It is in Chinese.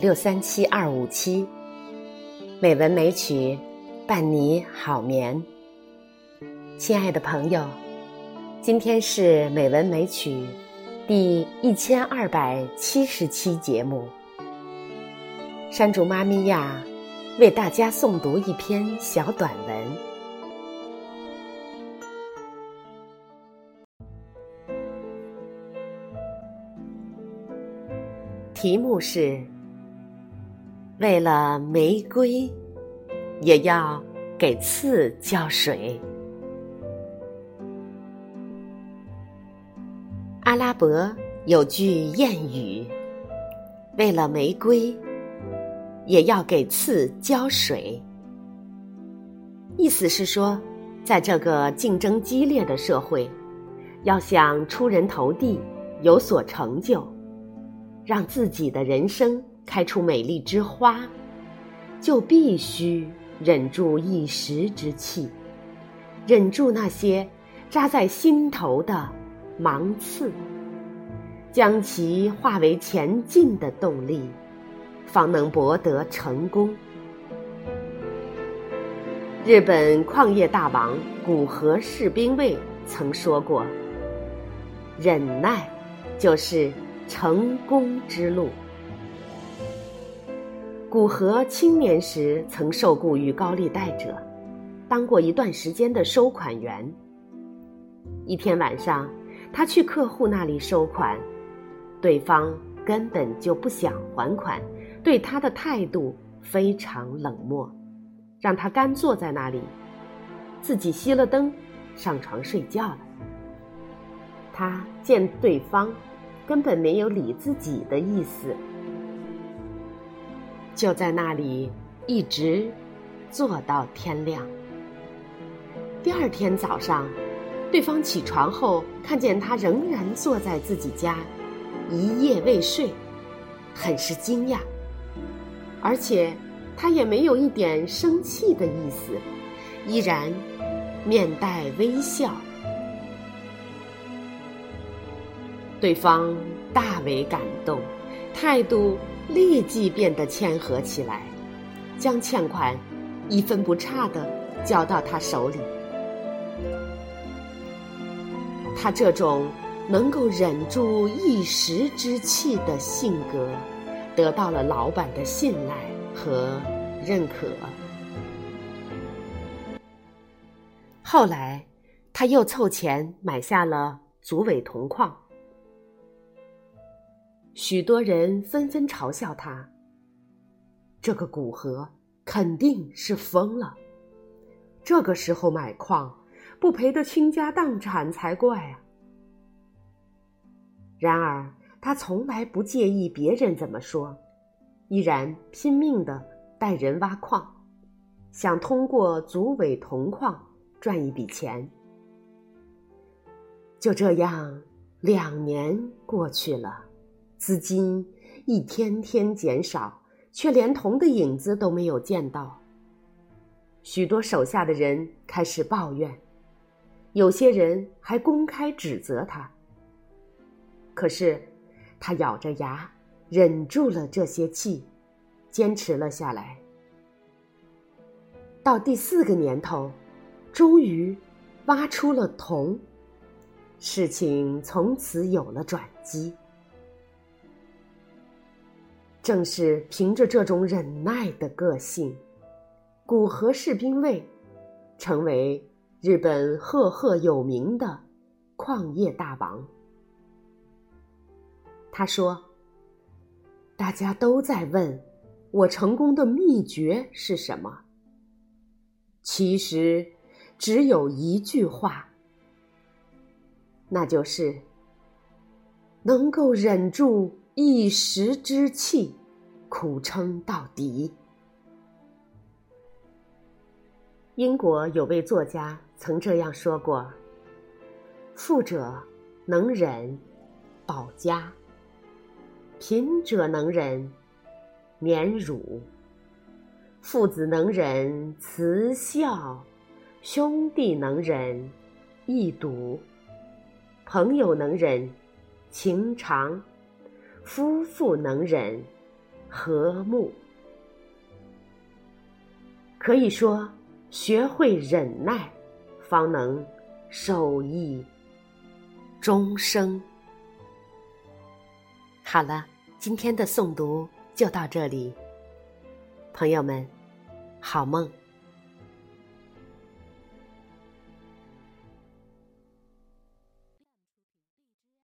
六三七二五七，美文美曲伴你好眠。亲爱的朋友，今天是美文美曲第一千二百七十期节目。山竹妈咪呀，为大家诵读一篇小短文。题目是：为了玫瑰，也要给刺浇水。阿拉伯有句谚语：“为了玫瑰，也要给刺浇水。”意思是说，在这个竞争激烈的社会，要想出人头地、有所成就。让自己的人生开出美丽之花，就必须忍住一时之气，忍住那些扎在心头的芒刺，将其化为前进的动力，方能博得成功。日本矿业大王古河士兵卫曾说过：“忍耐，就是。”成功之路。古河青年时曾受雇于高利贷者，当过一段时间的收款员。一天晚上，他去客户那里收款，对方根本就不想还款，对他的态度非常冷漠，让他干坐在那里，自己熄了灯，上床睡觉了。他见对方。根本没有理自己的意思，就在那里一直坐到天亮。第二天早上，对方起床后看见他仍然坐在自己家，一夜未睡，很是惊讶，而且他也没有一点生气的意思，依然面带微笑。对方大为感动，态度立即变得谦和起来，将欠款一分不差的交到他手里。他这种能够忍住一时之气的性格，得到了老板的信赖和认可。后来，他又凑钱买下了祖伟铜矿。许多人纷纷嘲笑他：“这个古河肯定是疯了，这个时候买矿，不赔得倾家荡产才怪啊！”然而，他从来不介意别人怎么说，依然拼命的带人挖矿，想通过祖伟铜矿赚一笔钱。就这样，两年过去了。资金一天天减少，却连铜的影子都没有见到。许多手下的人开始抱怨，有些人还公开指责他。可是，他咬着牙忍住了这些气，坚持了下来。到第四个年头，终于挖出了铜，事情从此有了转机。正是凭着这种忍耐的个性，古河士兵卫成为日本赫赫有名的矿业大王。他说：“大家都在问我成功的秘诀是什么？其实只有一句话，那就是能够忍住。”一时之气，苦撑到底。英国有位作家曾这样说过：“富者能忍，保家；贫者能忍，免辱；父子能忍，慈孝；兄弟能忍，义笃；朋友能忍，情长。”夫妇能忍，和睦。可以说，学会忍耐，方能受益终生。好了，今天的诵读就到这里，朋友们，好梦。